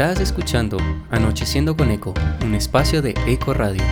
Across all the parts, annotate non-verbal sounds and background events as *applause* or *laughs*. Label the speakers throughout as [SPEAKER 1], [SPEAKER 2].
[SPEAKER 1] Estás escuchando Anocheciendo con Eco, un espacio de Eco Radio.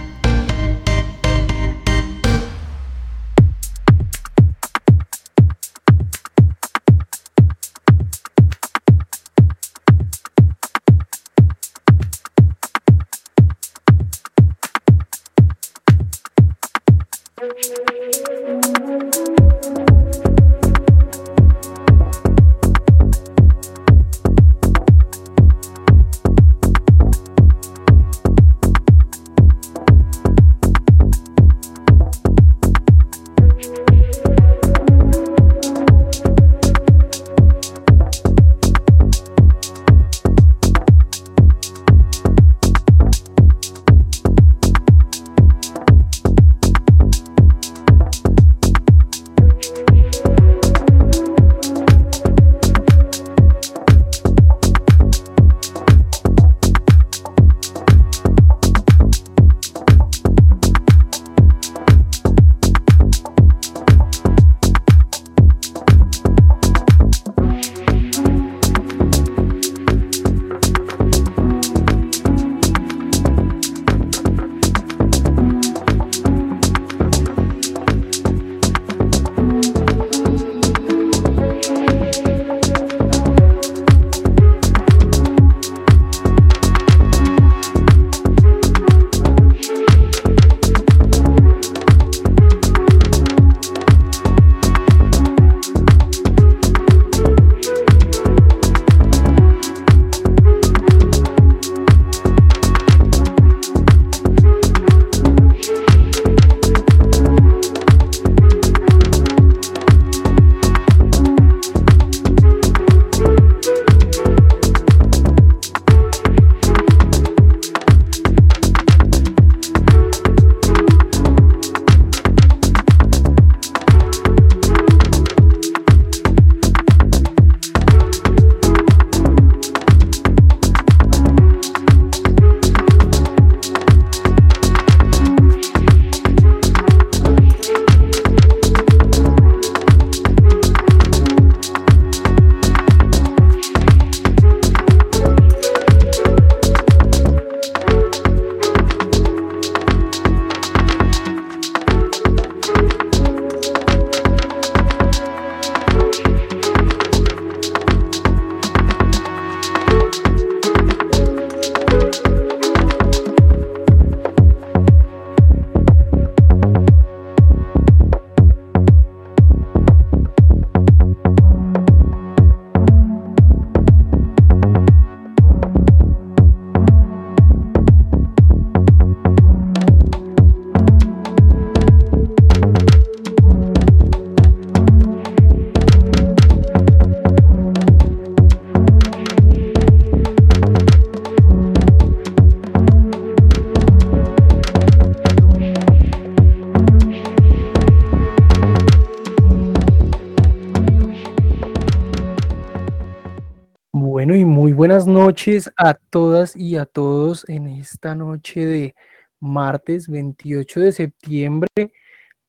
[SPEAKER 2] Noches a todas y a todos en esta noche de martes 28 de septiembre.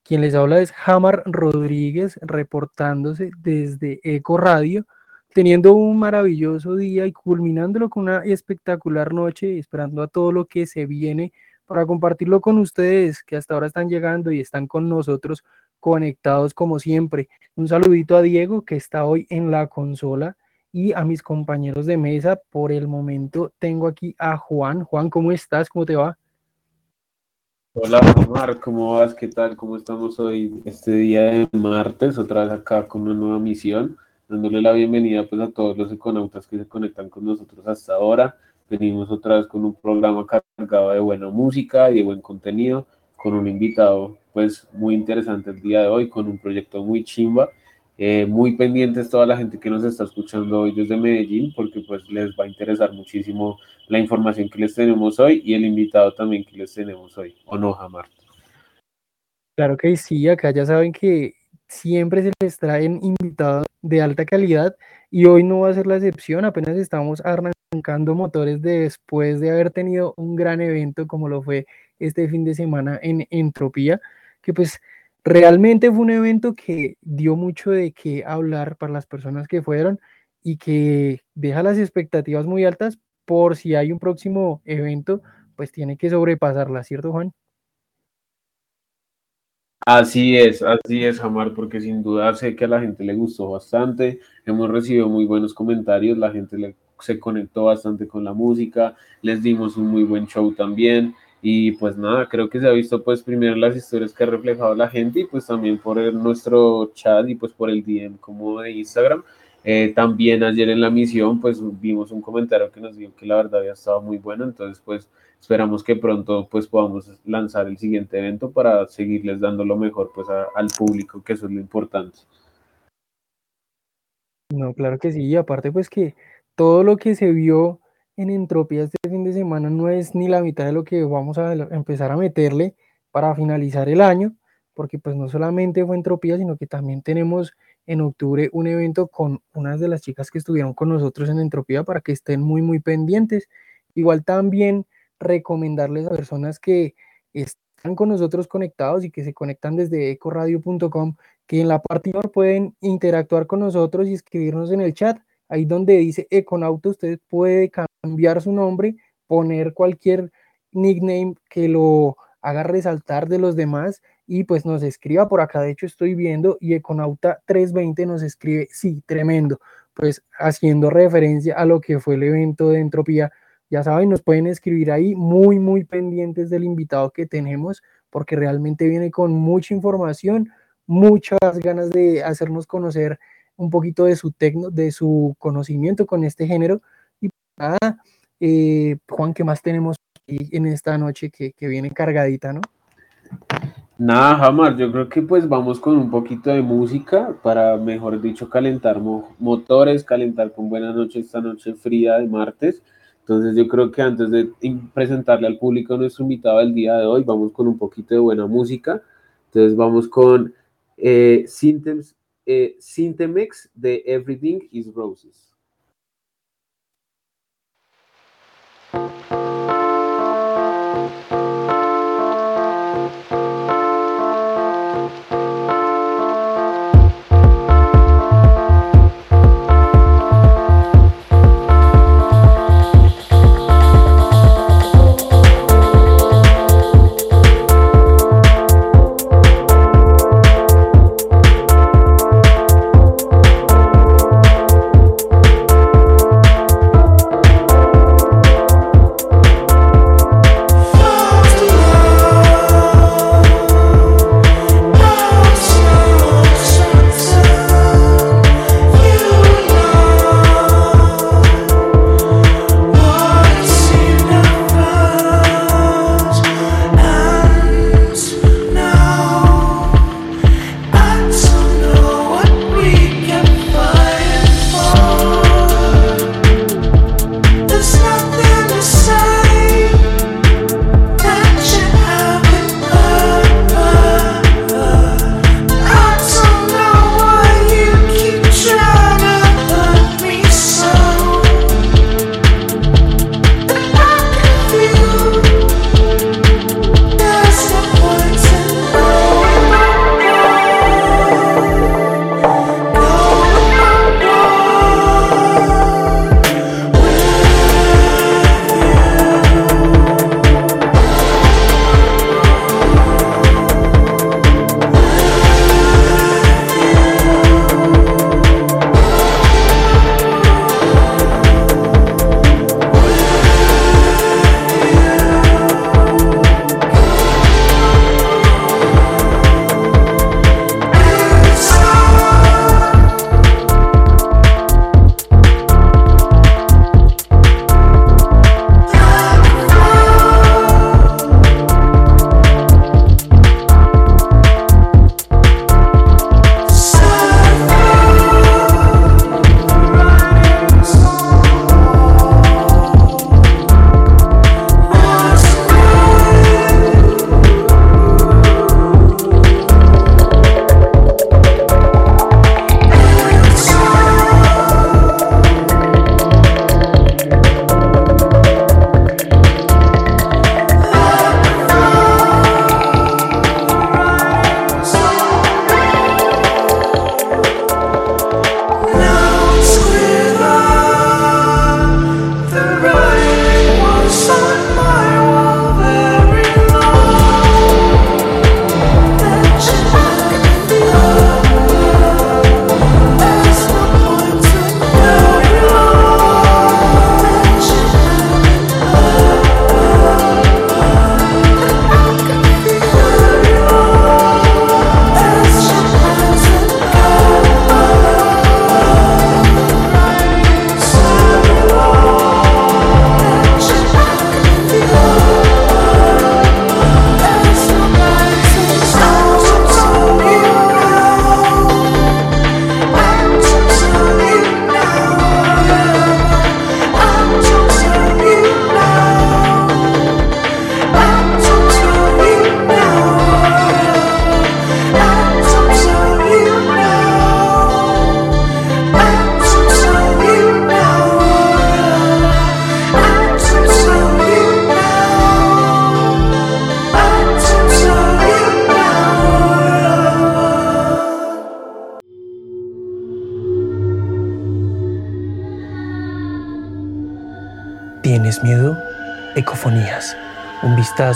[SPEAKER 2] Quien les habla es Hamar Rodríguez, reportándose desde Eco Radio, teniendo un maravilloso día y culminándolo con una espectacular noche, esperando a todo lo que se viene para compartirlo con ustedes que hasta ahora están llegando y están con nosotros conectados como siempre. Un saludito a Diego que está hoy en la consola y a mis compañeros de mesa. Por el momento tengo aquí a Juan. Juan, ¿cómo estás? ¿Cómo te va?
[SPEAKER 3] Hola Omar, ¿cómo vas? ¿Qué tal? ¿Cómo estamos hoy este día de martes? Otra vez acá con una nueva misión, dándole la bienvenida pues a todos los econautas que se conectan con nosotros hasta ahora. Venimos otra vez con un programa cargado de buena música y de buen contenido, con un invitado pues muy interesante el día de hoy, con un proyecto muy chimba eh, muy pendientes toda la gente que nos está escuchando hoy desde Medellín, porque pues les va a interesar muchísimo la información que les tenemos hoy y el invitado también que les tenemos hoy, ¿o no, Jamar?
[SPEAKER 2] Claro que sí, acá ya saben que siempre se les traen invitados de alta calidad y hoy no va a ser la excepción, apenas estamos arrancando motores después de haber tenido un gran evento como lo fue este fin de semana en Entropía, que pues realmente fue un evento que dio mucho de qué hablar para las personas que fueron y que deja las expectativas muy altas por si hay un próximo evento, pues tiene que sobrepasarla, ¿cierto, Juan?
[SPEAKER 3] Así es, así es, Jamar, porque sin duda sé que a la gente le gustó bastante, hemos recibido muy buenos comentarios, la gente se conectó bastante con la música, les dimos un muy buen show también, y pues nada, creo que se ha visto pues primero las historias que ha reflejado la gente y pues también por nuestro chat y pues por el DM como de Instagram. Eh, también ayer en la misión pues vimos un comentario que nos dijo que la verdad había estado muy bueno, entonces pues esperamos que pronto pues podamos lanzar el siguiente evento para seguirles dando lo mejor pues al público, que eso es lo importante.
[SPEAKER 2] No, claro que sí, y aparte pues que todo lo que se vio en entropía este fin de semana no es ni la mitad de lo que vamos a empezar a meterle para finalizar el año, porque pues no solamente fue entropía, sino que también tenemos en octubre un evento con unas de las chicas que estuvieron con nosotros en entropía para que estén muy muy pendientes. Igual también recomendarles a personas que están con nosotros conectados y que se conectan desde ecoradio.com que en la parte pueden interactuar con nosotros y escribirnos en el chat ahí donde dice Econauta, usted puede cambiar su nombre, poner cualquier nickname que lo haga resaltar de los demás y pues nos escriba por acá. De hecho, estoy viendo y Econauta 320 nos escribe, sí, tremendo, pues haciendo referencia a lo que fue el evento de entropía. Ya saben, nos pueden escribir ahí muy, muy pendientes del invitado que tenemos, porque realmente viene con mucha información, muchas ganas de hacernos conocer un poquito de su, tecno, de su conocimiento con este género. Y nada, eh, Juan, ¿qué más tenemos en esta noche que, viene cargadita, no?
[SPEAKER 3] Nada, jamás. Yo creo que pues vamos con un poquito de música para, mejor dicho, calentar motores, calentar con buena noche esta noche fría de martes. Entonces yo creo que antes de presentarle al público a nuestro invitado del día de hoy, vamos con un poquito de buena música. Entonces vamos con eh, eh, Syntemex de Everything is Roses.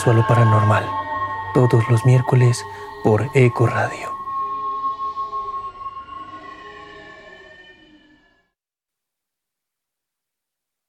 [SPEAKER 2] Vistazo a lo paranormal, todos los miércoles por Eco Radio.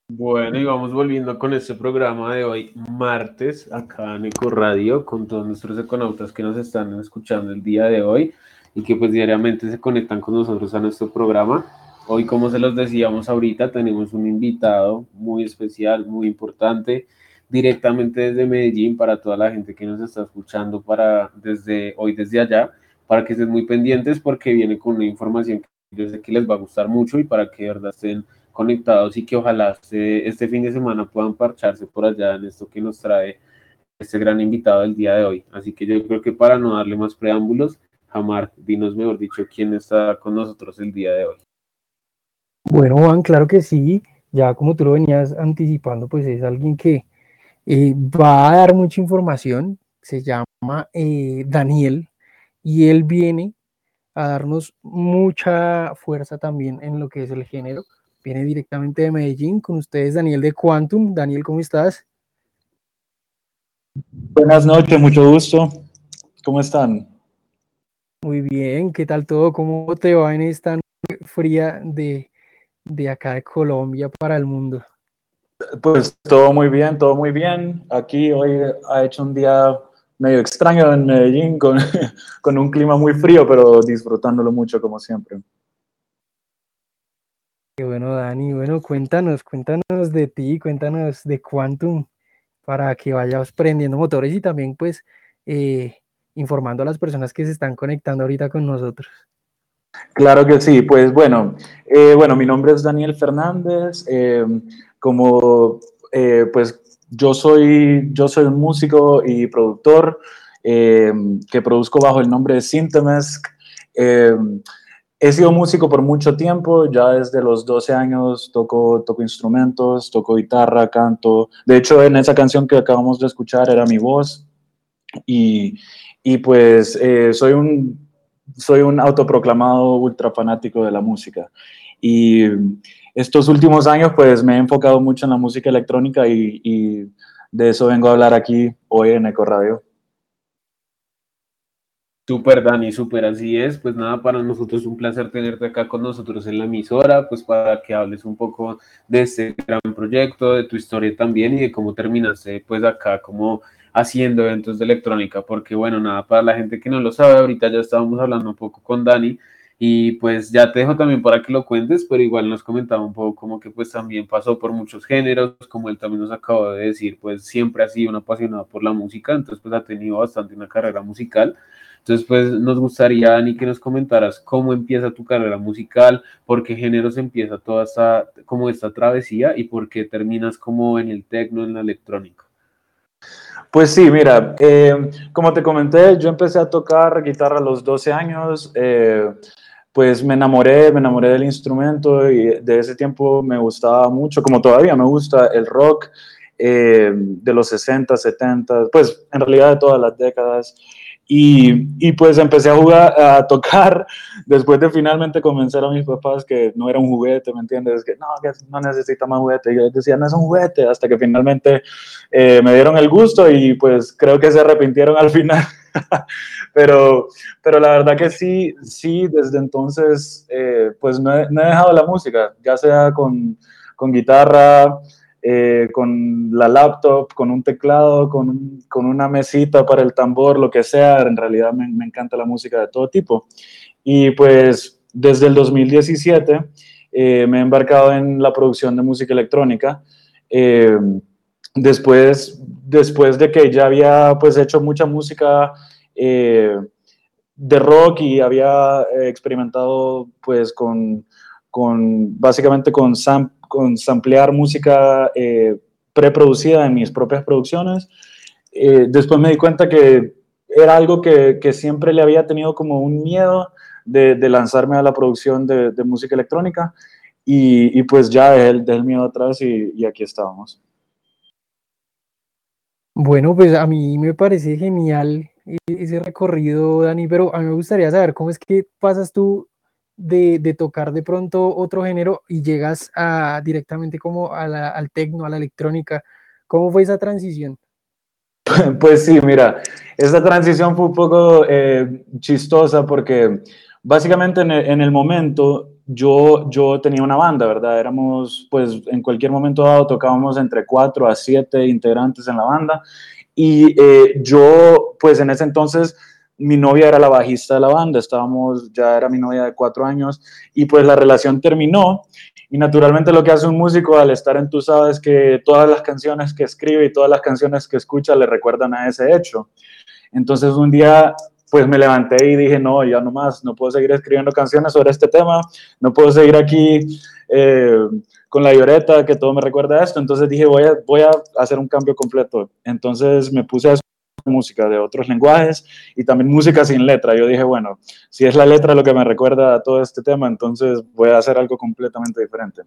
[SPEAKER 3] Bueno, y vamos volviendo con este programa de hoy, martes, acá en Eco Radio, con todos nuestros econautas que nos están escuchando el día de hoy y que pues diariamente se conectan con nosotros a nuestro programa. Hoy, como se los decíamos ahorita, tenemos un invitado muy especial, muy importante, directamente desde Medellín para toda la gente que nos está escuchando para desde hoy desde allá, para que estén muy pendientes porque viene con una información que yo sé que les va a gustar mucho y para que de verdad estén conectados y que ojalá este, este fin de semana puedan parcharse por allá en esto que nos trae este gran invitado del día de hoy. Así que yo creo que para no darle más preámbulos, Jamar, dinos mejor dicho quién está con nosotros el día de hoy.
[SPEAKER 2] Bueno, Juan, claro que sí. Ya como tú lo venías anticipando, pues es alguien que eh, va a dar mucha información. Se llama eh, Daniel y él viene a darnos mucha fuerza también en lo que es el género. Viene directamente de Medellín con ustedes, Daniel de Quantum. Daniel, ¿cómo estás?
[SPEAKER 4] Buenas noches, mucho gusto. ¿Cómo están?
[SPEAKER 2] Muy bien, ¿qué tal todo? ¿Cómo te va en esta fría de, de acá de Colombia para el mundo?
[SPEAKER 4] Pues todo muy bien, todo muy bien. Aquí hoy ha hecho un día medio extraño en Medellín con, *laughs* con un clima muy frío, pero disfrutándolo mucho como siempre.
[SPEAKER 2] Qué bueno, Dani. Bueno, cuéntanos, cuéntanos de ti, cuéntanos de Quantum para que vayas prendiendo motores y también pues eh, informando a las personas que se están conectando ahorita con nosotros.
[SPEAKER 4] Claro que sí, pues bueno, eh, bueno, mi nombre es Daniel Fernández, eh, como eh, pues yo soy, yo soy un músico y productor que produzco bajo el nombre de Syntemesk. he sido músico por mucho tiempo, ya desde los 12 años toco, toco instrumentos, toco guitarra, canto. De hecho, en esa canción que acabamos de escuchar era mi voz. Y, y pues soy un soy un autoproclamado ultra fanático de la música. Y estos últimos años, pues me he enfocado mucho en la música electrónica y, de eso vengo a hablar aquí hoy en Eco Radio.
[SPEAKER 3] Súper, Dani, súper, así es. Pues nada, para nosotros es un placer tenerte acá con nosotros en la emisora, pues para que hables un poco de este gran proyecto, de tu historia también y de cómo terminaste pues acá como haciendo eventos de electrónica, porque bueno, nada, para la gente que no lo sabe, ahorita ya estábamos hablando un poco con Dani y pues ya te dejo también para que lo cuentes, pero igual nos comentaba un poco como que pues también pasó por muchos géneros, como él también nos acaba de decir, pues siempre ha sido un apasionado por la música, entonces pues ha tenido bastante una carrera musical. Entonces, pues nos gustaría, Dani, que nos comentaras cómo empieza tu carrera musical, por qué géneros empieza toda esta, como esta travesía y por qué terminas como en el tecno, en la electrónica.
[SPEAKER 4] Pues sí, mira, eh, como te comenté, yo empecé a tocar guitarra a los 12 años, eh, pues me enamoré, me enamoré del instrumento y de ese tiempo me gustaba mucho, como todavía me gusta el rock eh, de los 60, 70, pues en realidad de todas las décadas. Y, y, pues empecé a jugar, a tocar, *laughs* después de finalmente convencer a mis papás que no era un juguete, ¿me entiendes? Que no, que no necesita más juguete. Y yo decía, no es un juguete, hasta que finalmente eh, me dieron el gusto y pues creo que se arrepintieron al final. *laughs* *laughs* pero, pero la verdad que sí, sí, desde entonces, eh, pues no he, no he, dejado la música, ya sea con, con guitarra, eh, con la laptop, con un teclado, con, con, una mesita para el tambor, lo que sea. En realidad me, me, encanta la música de todo tipo. Y pues desde el 2017 eh, me he embarcado en la producción de música electrónica. Eh, después, después de que ya había pues hecho mucha música eh, de rock y había experimentado pues con, con básicamente con sam con samplear música eh, preproducida en mis propias producciones. Eh, después me di cuenta que era algo que, que, siempre le había tenido como un miedo de, lanzarme a la producción de, música electrónica y, pues ya dejé dejé el miedo atrás y, y, aquí estábamos.
[SPEAKER 2] Bueno, pues a mí me parece genial ese recorrido, Dani, pero a mí me gustaría saber cómo es que pasas tú de, de, tocar de pronto otro género y llegas a, directamente como al tecno, a la electrónica. ¿Cómo fue esa transición? *laughs*
[SPEAKER 4] Pues sí, mira, esa transición fue un poco eh, chistosa porque básicamente en el, momento yo, yo tenía una banda, ¿verdad? Éramos, pues en cualquier momento dado tocábamos entre cuatro a siete integrantes en la banda y eh, yo, pues en ese entonces mi novia era la bajista de la banda, estábamos, ya era mi novia de cuatro años, y pues la relación terminó, y naturalmente lo que hace un músico al estar en Tú sabes que todas las canciones que escribe y todas las canciones que escucha le recuerdan a ese hecho. Entonces un día pues me levanté y dije, no, ya no más, no puedo seguir escribiendo canciones sobre este tema, no puedo seguir aquí eh, con la lloreta que todo me recuerda a esto. Entonces dije, voy a, voy a hacer un cambio completo. Entonces me puse a música de otros lenguajes y también música sin letra. Yo dije, bueno, si es la letra lo que me recuerda a todo este tema, entonces voy a hacer algo completamente diferente.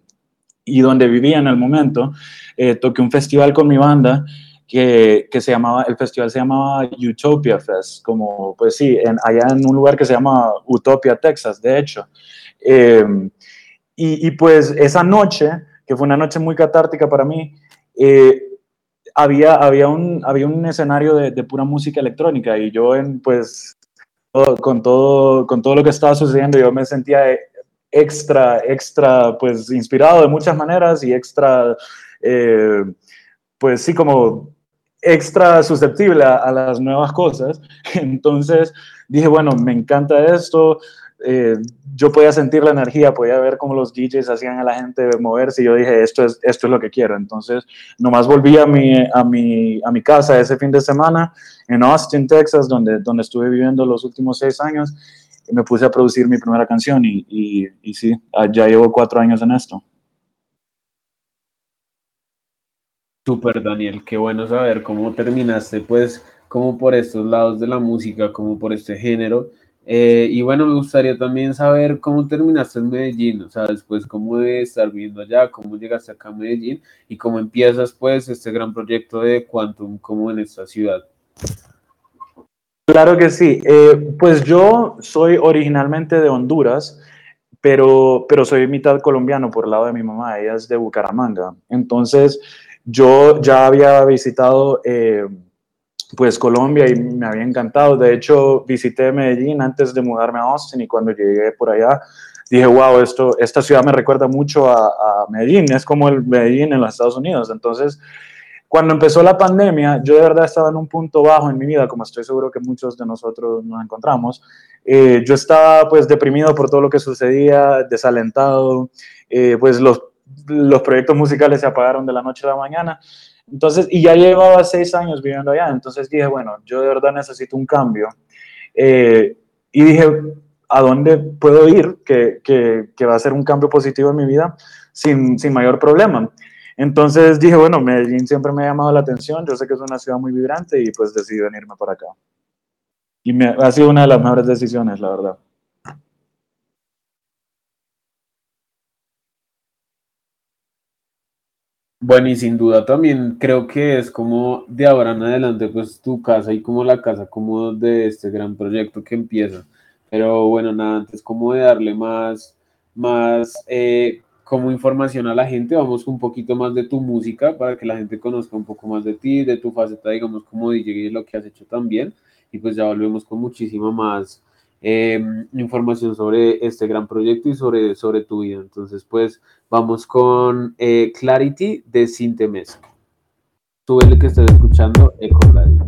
[SPEAKER 4] Y donde vivía en el momento, eh, toqué un festival con mi banda que, que, se llamaba, el festival se llamaba Utopia Fest, como, pues sí, en, allá en un lugar que se llama Utopia, Texas, de hecho. Eh, y, y, pues esa noche, que fue una noche muy catártica para mí, eh, había, había, un, había un escenario de, de, pura música electrónica y yo en, pues, con todo, con todo lo que estaba sucediendo, yo me sentía extra, extra, pues, inspirado de muchas maneras y extra, eh, pues sí, como extra susceptible a, a, las nuevas cosas. *laughs* Entonces dije, bueno, me encanta esto, eh, yo podía sentir la energía, podía ver cómo los DJs hacían a la gente moverse y yo dije, esto es, esto es lo que quiero. Entonces, nomás volví a mi, a, mi, a mi casa ese fin de semana en Austin, Texas, donde, donde estuve viviendo los últimos seis años y me puse a producir mi primera canción y, y, y sí, ya llevo cuatro años en esto.
[SPEAKER 3] Super Daniel, qué bueno saber cómo terminaste, pues, como por estos lados de la música, como por este género eh, y bueno, me gustaría también saber cómo terminaste en Medellín, o sea, después cómo de estar viviendo allá, cómo llegaste acá a Medellín y cómo empiezas pues este gran proyecto de Quantum como en esta ciudad.
[SPEAKER 4] Claro que sí, eh, pues yo soy originalmente de Honduras, pero, pero soy mitad colombiano por el lado de mi mamá, ella es de Bucaramanga. Entonces, yo ya había visitado... Eh, pues Colombia y me había encantado. De hecho, visité Medellín antes de mudarme a Austin y cuando llegué por allá dije, wow, esto, esta ciudad me recuerda mucho a, Medellín, es como el Medellín en los Estados Unidos. Entonces, cuando empezó la pandemia, yo de verdad estaba en un punto bajo en mi vida, como estoy seguro que muchos de nosotros nos encontramos. Eh, yo estaba pues deprimido por todo lo que sucedía, desalentado, eh, pues los, los proyectos musicales se apagaron de la noche a la mañana entonces, y ya llevaba seis años viviendo allá, entonces dije, bueno, yo de verdad necesito un cambio. Eh, y dije, ¿a dónde puedo ir que, que, que, va a ser un cambio positivo en mi vida sin, sin mayor problema? Entonces dije, bueno, Medellín siempre me ha llamado la atención, yo sé que es una ciudad muy vibrante y pues decidí venirme para acá. Y ha sido una de las mejores decisiones, la verdad.
[SPEAKER 3] Bueno, y sin duda también creo que es como de ahora en adelante, pues tu casa y como la casa como de este gran proyecto que empieza. Pero bueno, nada, antes como de darle más, más eh, como información a la gente, vamos un poquito más de tu música para que la gente conozca un poco más de ti, de tu faceta, digamos, como DJ y lo que has hecho también. Y pues ya volvemos con muchísima más eh, información sobre este gran proyecto y sobre, sobre tu vida. Entonces, pues vamos con eh, Clarity de Sintemesc. Tú el que estés escuchando, Eco Radio.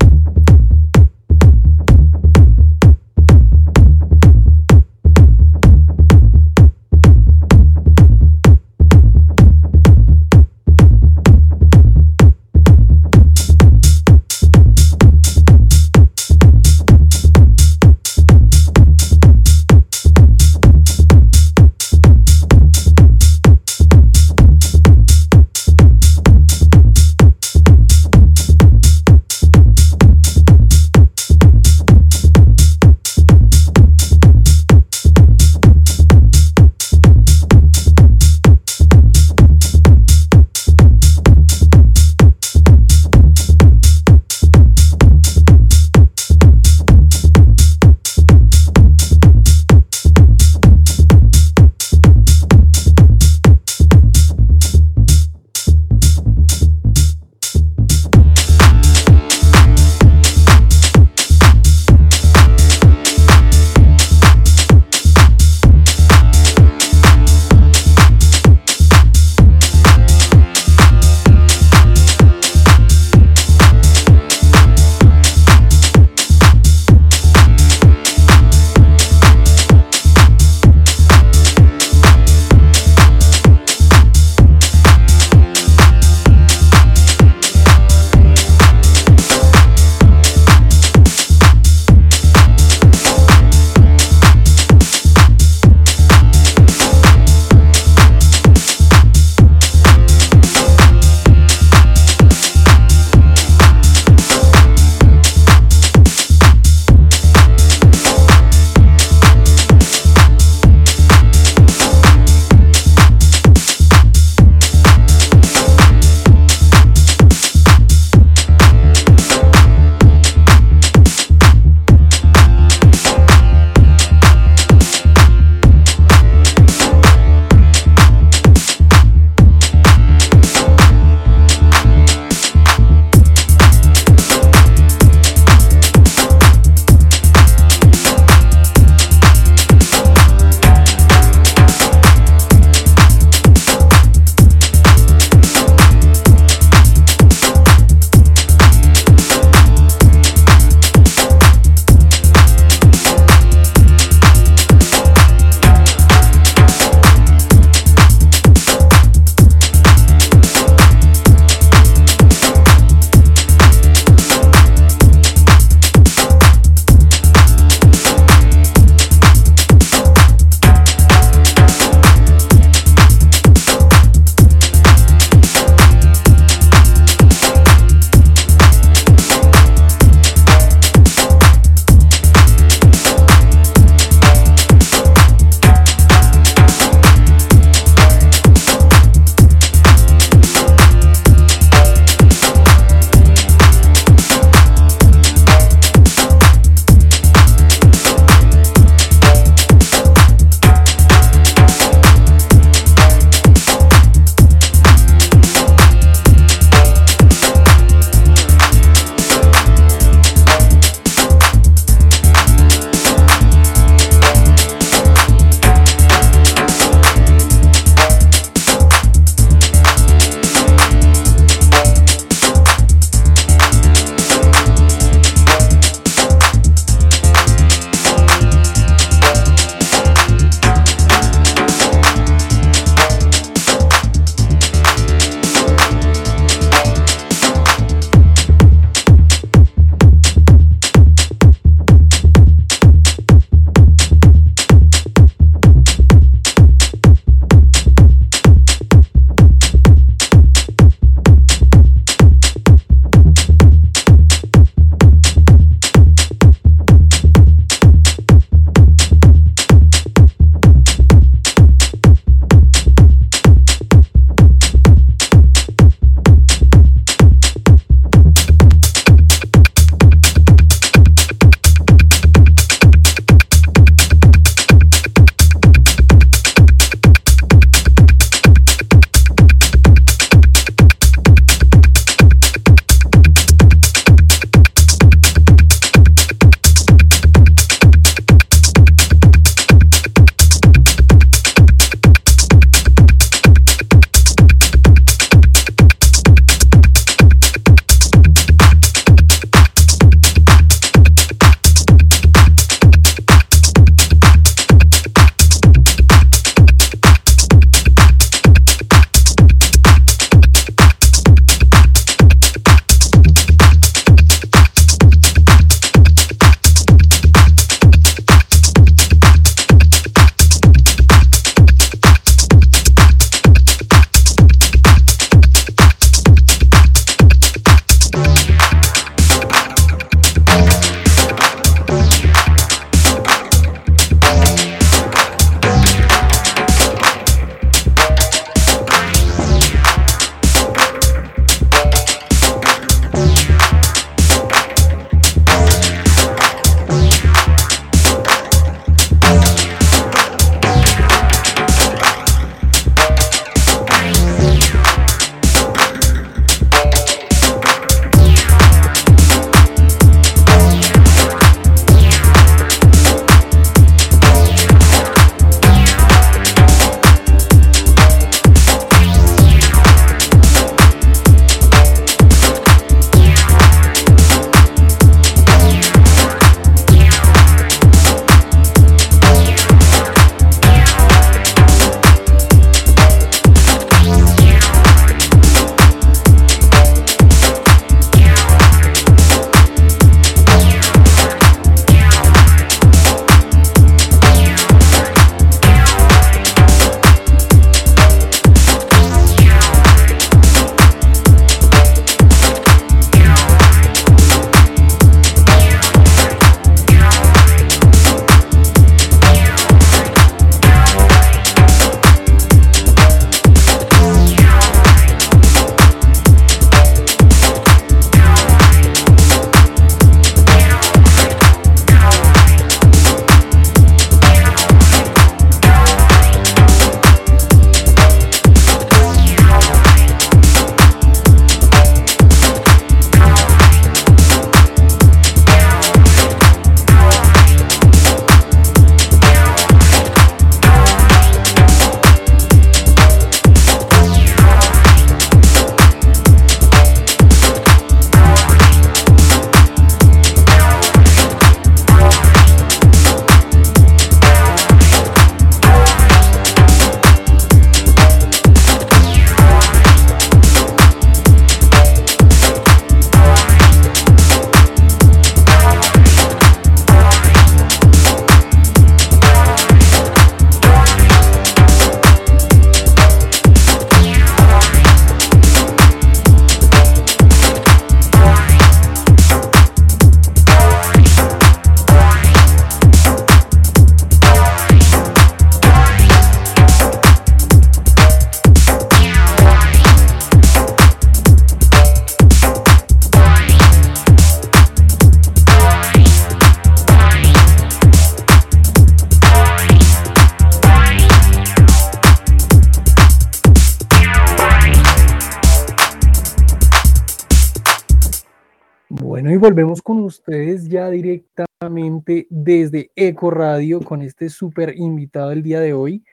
[SPEAKER 2] Con ustedes ya directamente desde Eco Radio con este súper invitado del día de hoy.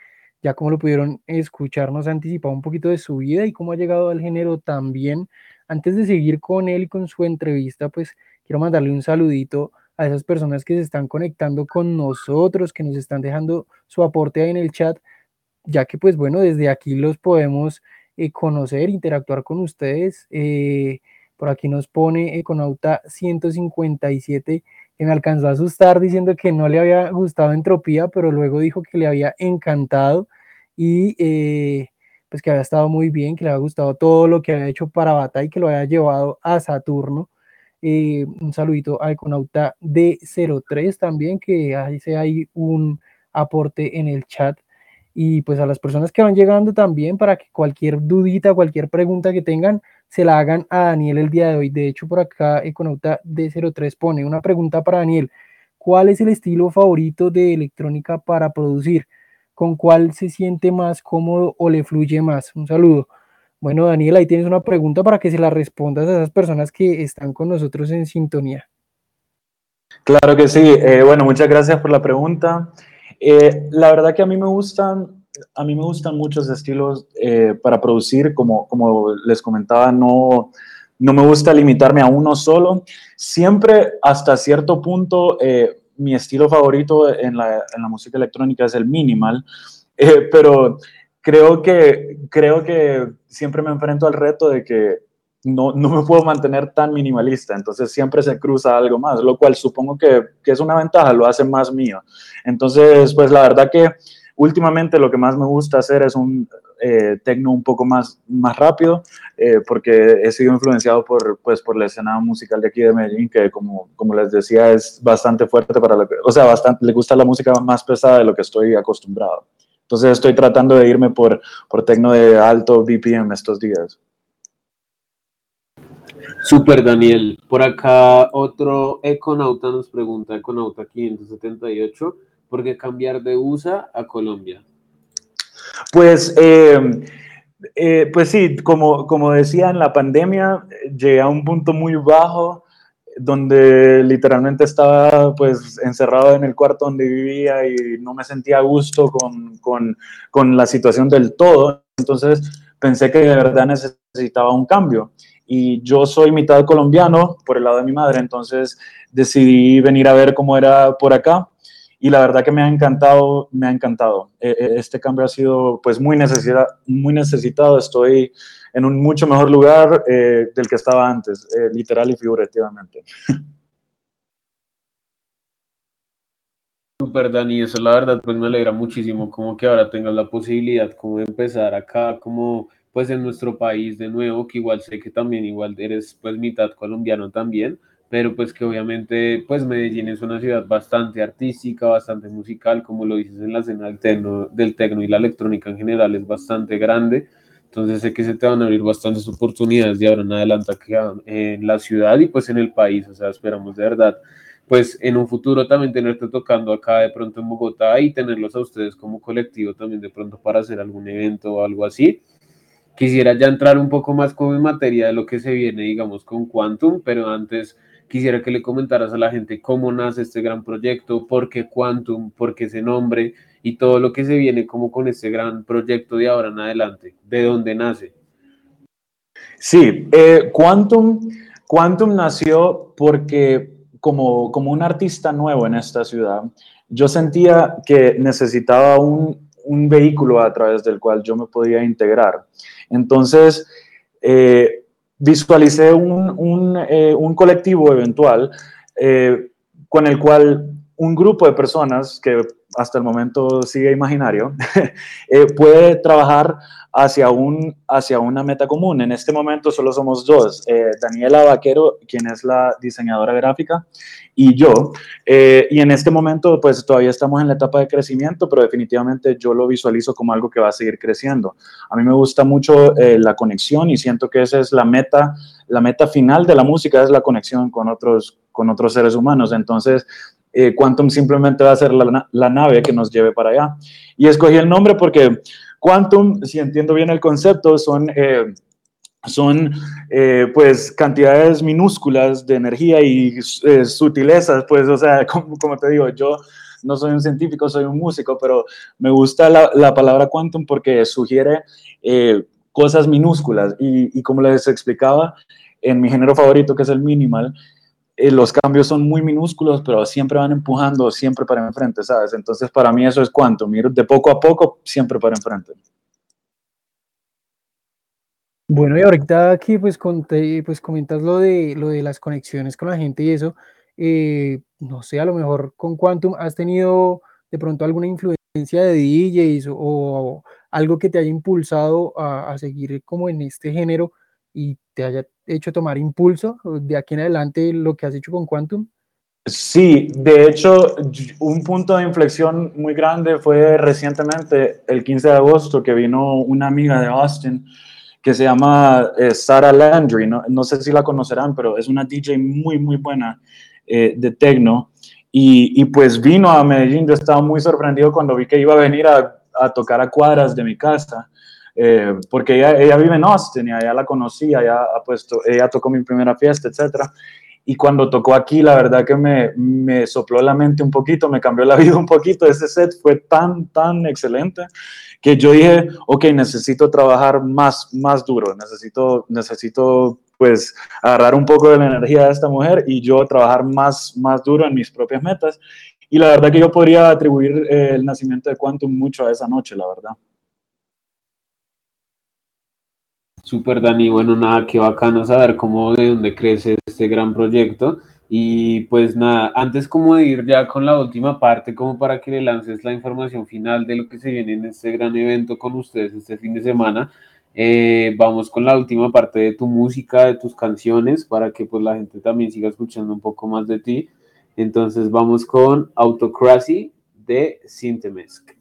[SPEAKER 2] Ya como lo pudieron escuchar, nos ha un poquito de su vida y cómo ha llegado al género también. Antes de seguir con él con su entrevista, pues quiero mandarle un saludito a esas personas que se están conectando con nosotros, que nos están dejando su aporte ahí en el chat, ya que pues bueno, desde aquí los podemos eh, conocer, interactuar con ustedes. Eh, por aquí nos pone Econauta 157 que me alcanzó a asustar diciendo que no le había gustado Entropía, pero luego dijo que le había encantado y eh, pues que había estado muy bien, que le había gustado todo lo que había hecho para Bata y que lo había llevado a Saturno. Eh, un saludito a Econauta D03 también, que hace ahí un aporte en el chat. Y pues a las personas que van llegando también para que cualquier dudita, cualquier pregunta que tengan, se la hagan a Daniel el día de hoy. De hecho, por acá Econauta D03 pone una pregunta para Daniel. ¿Cuál es el estilo favorito de electrónica para producir? ¿Con cuál se siente más cómodo o le fluye más? Un saludo. Bueno, Daniel, ahí tienes una pregunta para que se la respondas a esas personas que están con nosotros en sintonía.
[SPEAKER 4] Claro que sí. Eh, bueno, muchas gracias por la pregunta. Eh, la verdad que a mí me gustan a mí me gustan muchos estilos eh, para producir, como, les comentaba, no, me gusta limitarme a uno solo. Siempre hasta cierto punto eh, mi estilo favorito en la, música electrónica es el minimal, *laughs* eh, pero creo que, siempre me enfrento al reto de que no, no, me puedo mantener tan minimalista, entonces siempre se cruza algo más, lo cual supongo que, que es una ventaja, lo hace más mío. Entonces, pues la verdad que Últimamente lo que más me gusta hacer es un eh, un poco más, más rápido, eh, porque he sido influenciado por, pues, por la escena musical de aquí de Medellín, que como, como les decía es bastante fuerte para lo que, o sea, bastante, le gusta la música más pesada de lo que estoy acostumbrado. Entonces estoy tratando de irme por, por tecno de alto BPM estos días.
[SPEAKER 3] Super Daniel. Por acá otro Econauta nos pregunta, Econauta 578, ¿Por qué cambiar de USA a Colombia?
[SPEAKER 4] Pues, eh, eh, pues sí, como, como decía, en la pandemia llegué a un punto muy bajo donde literalmente estaba pues encerrado en el cuarto donde vivía y no me sentía a gusto con, con, con la situación del todo. Entonces pensé que de verdad necesitaba un cambio. Y yo soy mitad colombiano por el lado de mi madre, entonces decidí venir a ver cómo era por acá y la verdad que me ha encantado, me ha encantado. Eh, eh, este cambio ha sido pues muy, necesita, muy necesitado, estoy en un mucho mejor lugar eh, del que estaba antes, literal y figurativamente.
[SPEAKER 3] Super Dani, eso la verdad pues me alegra muchísimo como que ahora tengas la posibilidad como de empezar acá como pues en nuestro país de nuevo, que igual sé que también igual eres pues mitad colombiano también, pero pues que obviamente pues Medellín es una ciudad bastante artística, bastante musical, como lo dices en la escena del tecno, del tecno y la electrónica en general es bastante grande, entonces sé que se te van a abrir bastantes oportunidades de ahora en adelante en la ciudad y pues en el país, o sea, esperamos de verdad pues en un futuro también tenerte tocando acá de pronto en Bogotá y tenerlos a ustedes como colectivo también de pronto para hacer algún evento o algo así. Quisiera ya entrar un poco más como en materia de lo que se viene, digamos, con Quantum, pero antes Quisiera que le comentaras a la gente cómo nace este gran proyecto, por qué Quantum, por qué ese nombre y todo lo que se viene como con este gran proyecto de ahora en adelante, de dónde nace.
[SPEAKER 4] Sí, eh, Quantum, Quantum nació porque como, como un artista nuevo en esta ciudad, yo sentía que necesitaba un, un vehículo a través del cual yo me podía integrar. Entonces, eh, visualicé un, eh, un, colectivo eventual eh, con el cual un grupo de personas que hasta el momento sigue imaginario *laughs* eh, puede trabajar hacia, un, hacia una meta común. En este momento solo somos dos, Daniela Vaquero, quien es la diseñadora gráfica, y yo. Eh, y en este momento, pues todavía estamos en la etapa de crecimiento, pero definitivamente yo lo visualizo como algo que va a seguir creciendo. A mí me gusta mucho eh, la conexión y siento que esa es la meta, la meta final de la música es la conexión con otros, con otros seres humanos. Entonces, eh, Quantum simplemente va a ser la, la, nave que nos lleve para allá. Y escogí el nombre porque Quantum, si entiendo bien el concepto, son son eh, pues cantidades minúsculas de energía y eh, sutilezas, pues, o sea, *laughs* como, como, te digo, yo no soy un científico, soy un músico, pero me gusta la, la palabra quantum porque sugiere eh, cosas minúsculas y, y, como les explicaba, en mi género favorito, que es el minimal, los cambios son muy minúsculos, pero siempre van empujando, siempre para enfrente, ¿sabes? Entonces, para mí eso es quantum, ir de poco a poco, siempre para enfrente.
[SPEAKER 2] Bueno, y ahorita aquí pues, pues comentas lo de, lo de las conexiones con la gente y eso. Eh, no sé, a lo mejor con Quantum has tenido de pronto alguna influencia de DJs o, algo que te haya impulsado a, seguir como en este género y te haya hecho tomar impulso de aquí en adelante lo que has hecho con Quantum.
[SPEAKER 4] Sí, de hecho, un punto de inflexión muy grande fue recientemente, el 15 de agosto, que vino una amiga de Austin que se llama eh, Sarah Landry, ¿no? no, sé si la conocerán, pero es una DJ muy, muy buena eh, de techno. Y, y, pues vino a Medellín, yo estaba muy sorprendido cuando vi que iba a venir a, a tocar a cuadras de mi casa, eh, porque ella, ella, vive en Austin allá la conocí, allá ha puesto, ella tocó mi primera fiesta, etcétera. Y cuando tocó aquí, la verdad que me, me sopló la mente un poquito, me cambió la *laughs* vida un poquito. Ese set fue tan, tan excelente que yo dije, ok, necesito trabajar más, más duro, necesito, necesito pues agarrar un poco de la energía de esta mujer y yo trabajar más, más duro en mis propias metas. Y la verdad que yo podría atribuir eh, el nacimiento de Quantum mucho a esa noche, la verdad.
[SPEAKER 3] Super Dani, bueno, nada, qué bacano saber cómo de dónde crece este gran proyecto. Y pues nada, antes como de ir ya con la última parte, como para que le lances la información final de lo que se viene en este gran evento con ustedes este fin de semana, eh, vamos con la última parte de tu música, de tus canciones, para que pues la gente también siga escuchando un poco más de ti. Entonces vamos con Autocracy de Sintemesk.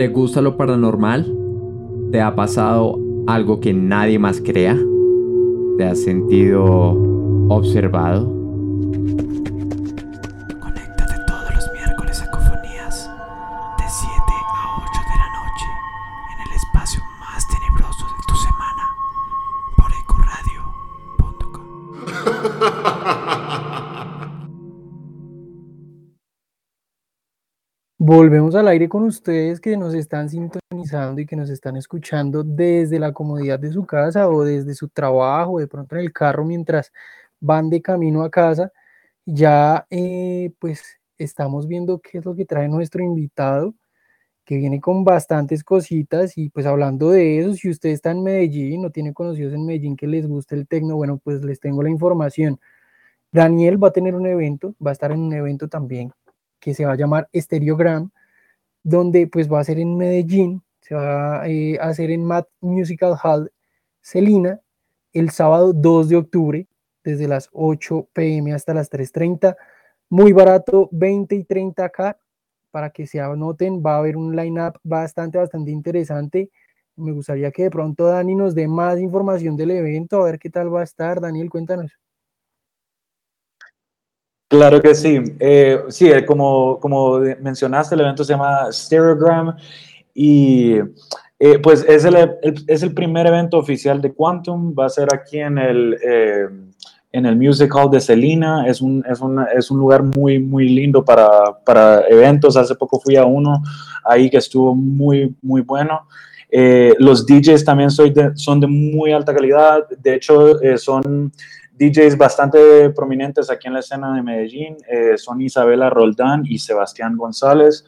[SPEAKER 5] ¿Te gusta lo paranormal? ¿Te ha pasado algo que nadie más crea? ¿Te has sentido observado?
[SPEAKER 2] Aire con ustedes que nos están sintonizando y que nos están escuchando desde la comodidad de su casa o desde su trabajo, de pronto en el carro mientras van de camino a casa. Ya eh, pues estamos viendo qué es lo que trae nuestro invitado, que viene con bastantes cositas y pues hablando de eso, si usted está en Medellín o tiene conocidos en Medellín que les guste el tecno, bueno, pues les tengo la información. Daniel va a tener un evento, va a estar en un evento también que se va a llamar Stereogram, donde pues va a ser en Medellín, se va eh, a hacer en Mad Musical Hall Celina el sábado 2 de octubre, desde las 8 pm hasta las 3.30, muy barato, 20 y 30 acá, para que se anoten, va a haber un line-up bastante, bastante interesante. Me gustaría que de pronto Dani nos dé más información del evento, a ver qué tal va a estar. Daniel, cuéntanos.
[SPEAKER 4] Claro que sí. Eh, sí, eh, como, como mencionaste, el evento se llama Stereogram y eh, pues es el, es el primer evento oficial de Quantum. Va a ser aquí en el, eh, en el Music Hall de Celina. Es un, es un, es un lugar muy, muy lindo para, para eventos. Hace poco fui a uno ahí que estuvo muy, muy bueno. Los DJs también soy de- son de muy alta calidad. De hecho, eh, son DJs bastante prominentes aquí en la escena de Medellín. eh, son Isabela Roldán y Sebastián González.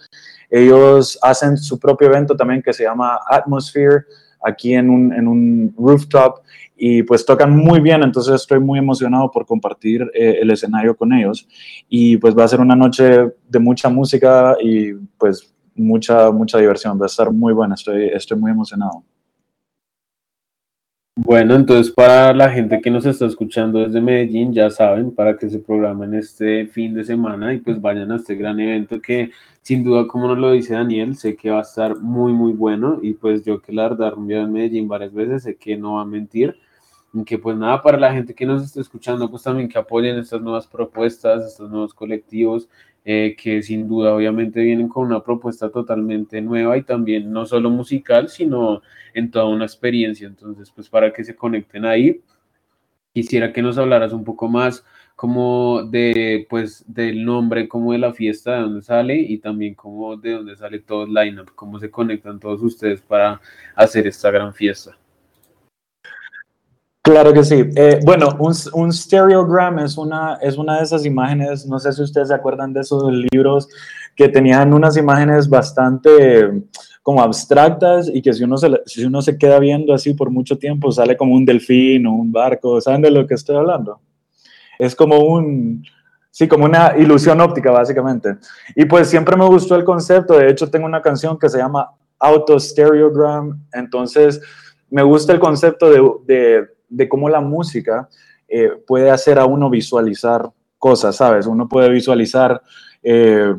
[SPEAKER 4] Ellos hacen su propio evento también que se llama Atmosphere, aquí en un, en un rooftop, y pues tocan muy bien, entonces estoy muy emocionado por compartir eh, el escenario con ellos. Y pues va a ser una noche de mucha música y pues mucha, mucha diversión. Va a estar muy buena, estoy, estoy muy emocionado.
[SPEAKER 3] Bueno, entonces para la gente que nos está escuchando desde Medellín, ya saben, para que se programen este fin de semana y pues vayan a este gran evento que sin duda, como nos lo dice Daniel, sé que va a estar muy, muy bueno y pues yo que la verdad en Medellín varias veces, sé que no va a mentir. Que pues nada, para la gente que nos está escuchando, pues también que apoyen estas nuevas propuestas, estos nuevos colectivos, eh, que sin duda obviamente vienen con una propuesta totalmente nueva y también no solo musical, sino en toda una experiencia. Entonces, pues para que se conecten ahí, quisiera que nos hablaras un poco más como de, pues, del nombre, como de la fiesta, de dónde sale y también como de dónde sale todo el lineup, cómo se conectan todos ustedes para hacer esta gran fiesta.
[SPEAKER 4] Claro que sí. Eh, bueno, un, un, stereogram es una, es una de esas imágenes, no sé si ustedes se acuerdan de esos libros que tenían unas imágenes bastante como abstractas y que si uno, se, si uno se queda viendo así por mucho tiempo sale como un delfín o un barco, ¿saben de lo que estoy hablando? Es como un, sí, como una ilusión óptica básicamente. Y pues siempre me gustó el concepto, de hecho tengo una canción que se llama Auto Stereogram, entonces me gusta el concepto de, de de cómo la música eh, puede hacer a uno visualizar cosas, ¿sabes? Uno puede visualizar, eh,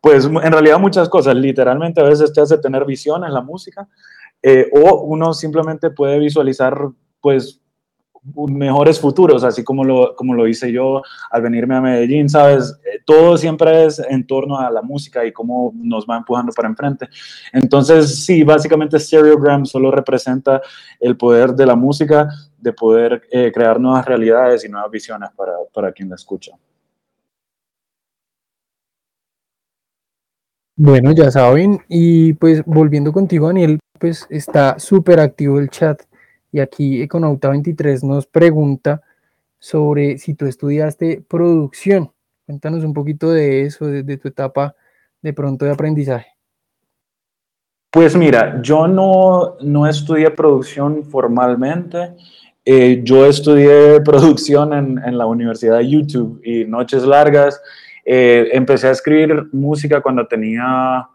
[SPEAKER 4] pues en realidad muchas cosas, literalmente a veces te hace tener visión en la música, eh, o uno simplemente puede visualizar, pues, mejores futuros, así como lo, como lo hice yo al venirme a Medellín, ¿sabes? Eh, todo siempre es en torno a la música y cómo nos va empujando para enfrente. Entonces, sí, básicamente Stereogram solo representa el poder de la música, de poder eh, crear nuevas realidades y nuevas visiones para, para quien la escucha.
[SPEAKER 2] Bueno, ya saben, y pues volviendo contigo, Daniel, pues está súper activo el chat y aquí Econauta 23 nos pregunta sobre si tú estudiaste producción. Cuéntanos un poquito de eso, de, tu etapa de pronto de aprendizaje.
[SPEAKER 4] Pues mira, yo no, no estudié producción formalmente. Eh, yo estudié producción en, la Universidad de YouTube y Noches Largas. Eh, empecé a escribir música cuando tenía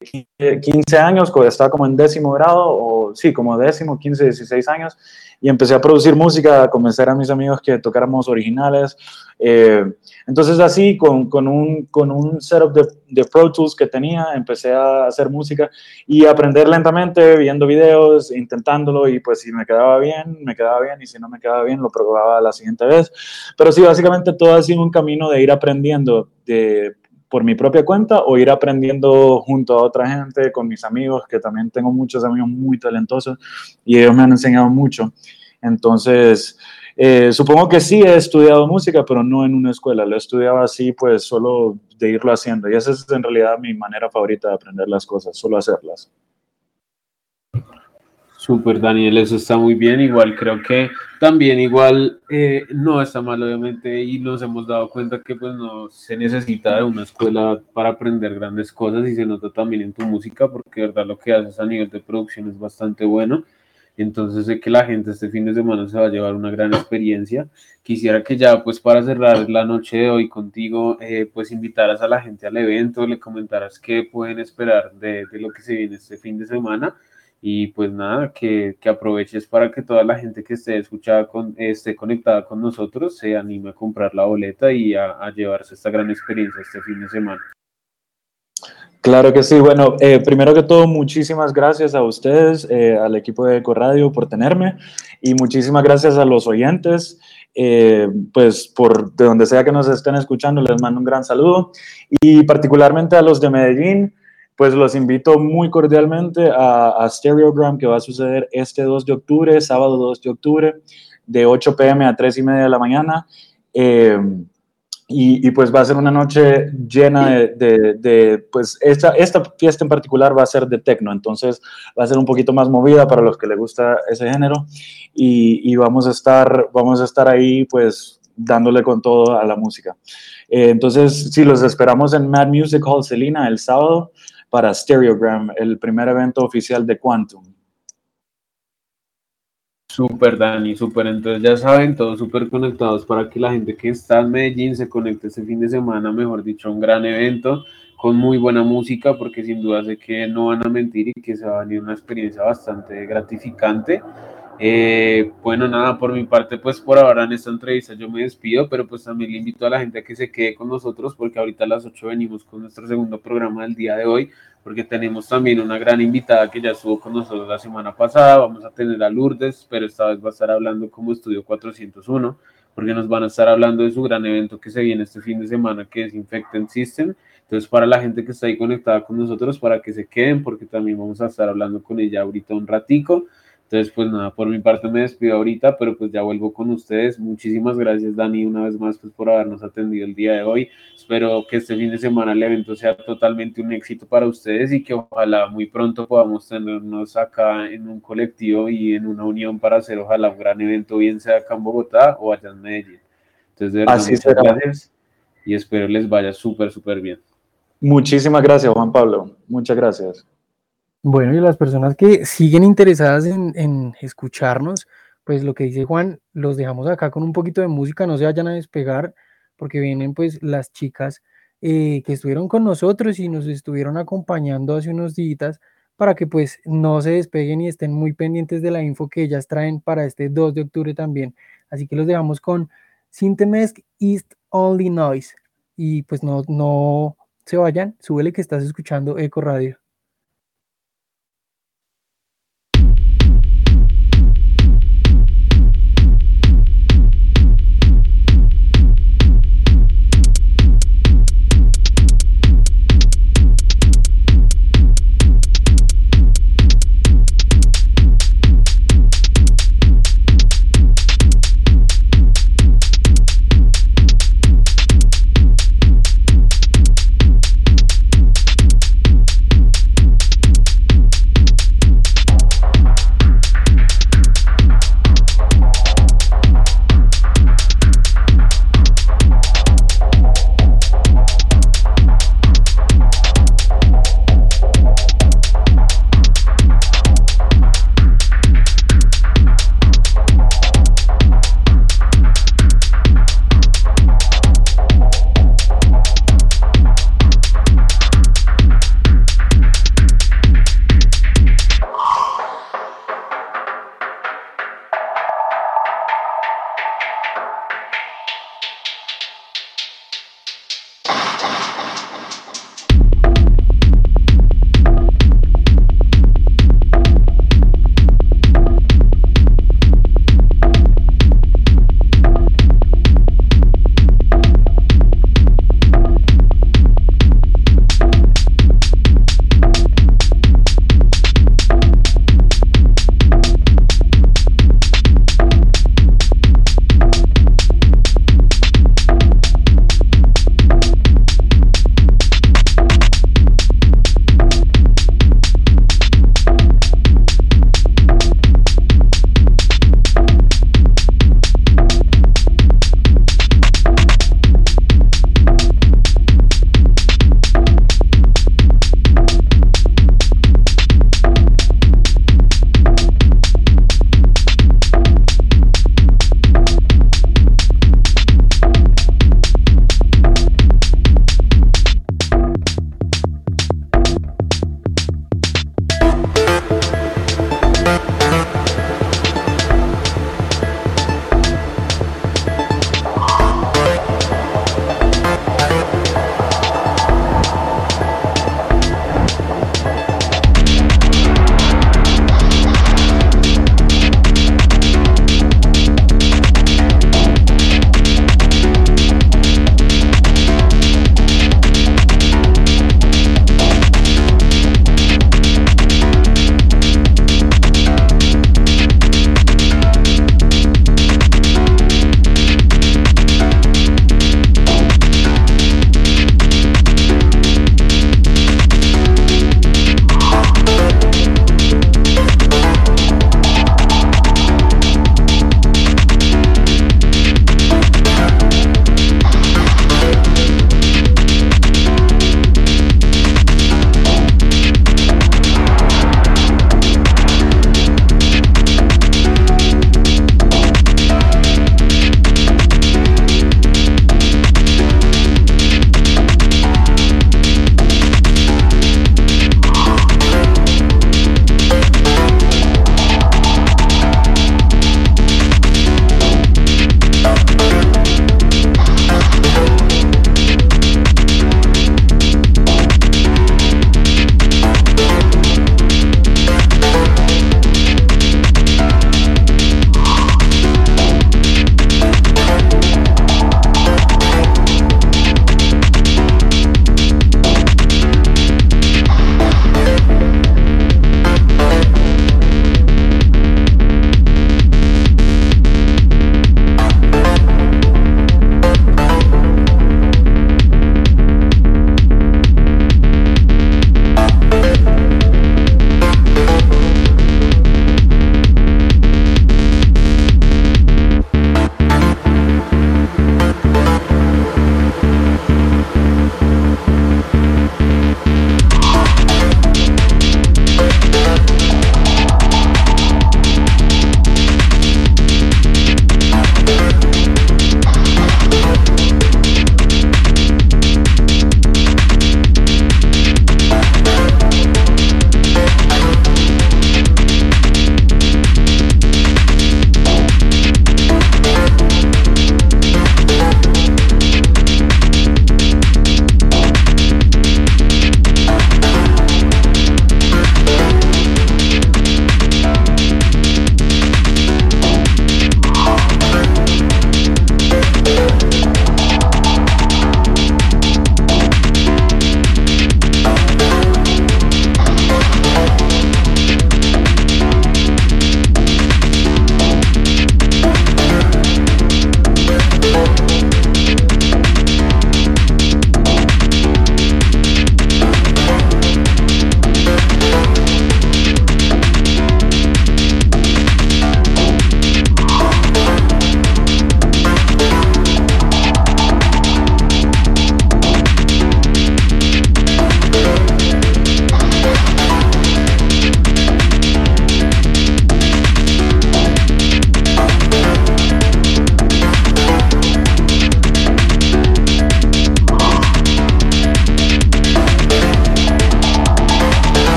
[SPEAKER 4] 15 años, estaba como en décimo grado, o sí, como décimo, 15, 16 años, y empecé a producir música, a convencer a mis amigos que tocáramos originales. Eh, entonces así, con, con, un, con un setup de, de, Pro Tools que tenía, empecé a hacer música y aprender lentamente, viendo videos, intentándolo, y pues si me quedaba bien, me quedaba bien, y si no me quedaba bien, lo probaba la siguiente vez. Pero sí, básicamente todo ha sido un camino de ir aprendiendo, de por mi propia cuenta o ir aprendiendo junto a otra gente, con mis amigos, que también tengo muchos amigos muy talentosos y ellos me han enseñado mucho. Entonces, eh, supongo que sí he estudiado música, pero no en una escuela, lo he estudiado así, pues solo de irlo haciendo. Y esa es en realidad mi manera favorita de aprender las cosas, solo hacerlas.
[SPEAKER 3] Super Daniel, eso está muy bien. Igual creo que también igual eh, no está mal, obviamente, y nos hemos dado cuenta que pues no se necesita de una escuela para aprender grandes cosas y se nota también en tu música, porque de verdad lo que haces a nivel de producción es bastante bueno. Entonces sé que la gente este fin de semana se va a llevar una gran experiencia. Quisiera que ya pues para cerrar la noche de hoy contigo, eh, pues invitaras a la gente al evento, le comentaras qué pueden esperar de, de lo que se viene este fin de semana y pues nada, que, que, aproveches para que toda la gente que esté escuchada con, esté conectada con nosotros se anime a comprar la boleta y a, a llevarse esta gran experiencia este fin de semana.
[SPEAKER 4] Claro que sí. Bueno, eh, primero que todo, muchísimas gracias a ustedes, eh, al equipo de Ecoradio por tenerme y muchísimas gracias a los oyentes. Eh, pues por de donde sea que nos estén escuchando, les mando un gran saludo y particularmente a los de Medellín pues los invito muy cordialmente a, a, Stereogram que va a suceder este 2 de octubre, sábado 2 de octubre, de 8 pm a 3 y media de la mañana. Eh, y, pues va a ser una noche llena de, pues esta, esta fiesta en particular va a ser de techno, entonces va a ser un poquito más movida para los que les gusta ese género y, y vamos, a estar, vamos a estar ahí pues dándole con todo a la música. Eh, entonces, si los esperamos en Mad Music Hall Celina el sábado, para Stereogram, el primer evento oficial de Quantum.
[SPEAKER 3] Súper, Dani, súper. Entonces ya saben, todos súper conectados para que la gente que está en Medellín se conecte este fin de semana, mejor dicho, un gran evento con muy buena música, porque sin duda sé que no van a mentir y que se va a venir una experiencia bastante gratificante. Eh, bueno, nada, por mi parte, pues por ahora en esta entrevista yo me despido, pero pues también le invito a la gente a que se quede con nosotros porque ahorita a las 8 venimos con nuestro segundo programa del día de hoy, porque tenemos también una gran invitada que ya estuvo con nosotros la semana pasada, vamos a tener a Lourdes, pero esta vez va a estar hablando como Estudio 401, porque nos van a estar hablando de su gran evento que se viene este fin de semana, que es Infected System. Entonces, para la gente que está ahí conectada con nosotros, para que se queden, porque también vamos a estar hablando con ella ahorita un ratico. Entonces, pues nada, por mi parte me despido ahorita, pero pues ya vuelvo con ustedes. Muchísimas gracias, Dani, una vez más, pues por habernos atendido el día de hoy. Espero que este fin de semana el evento sea totalmente un éxito para ustedes y que ojalá muy pronto podamos tenernos acá en un colectivo y en una unión para hacer ojalá un gran evento, bien sea acá en Bogotá o allá en Medellín. Entonces, de verdad,
[SPEAKER 4] Así
[SPEAKER 3] muchas
[SPEAKER 4] será.
[SPEAKER 3] gracias y espero les vaya súper, súper bien.
[SPEAKER 4] Muchísimas gracias, Juan Pablo. Muchas gracias.
[SPEAKER 2] Bueno, y las personas que siguen interesadas en, escucharnos, pues lo que dice Juan, los dejamos acá con un poquito de música, no se vayan a despegar, porque vienen pues las chicas eh, que estuvieron con nosotros y nos estuvieron acompañando hace unos días para que pues no se despeguen y estén muy pendientes de la info que ellas traen para este 2 de octubre también. Así que los dejamos con Sintemesk East Only Noise. Y pues no, no se vayan, súbele que estás escuchando Eco Radio.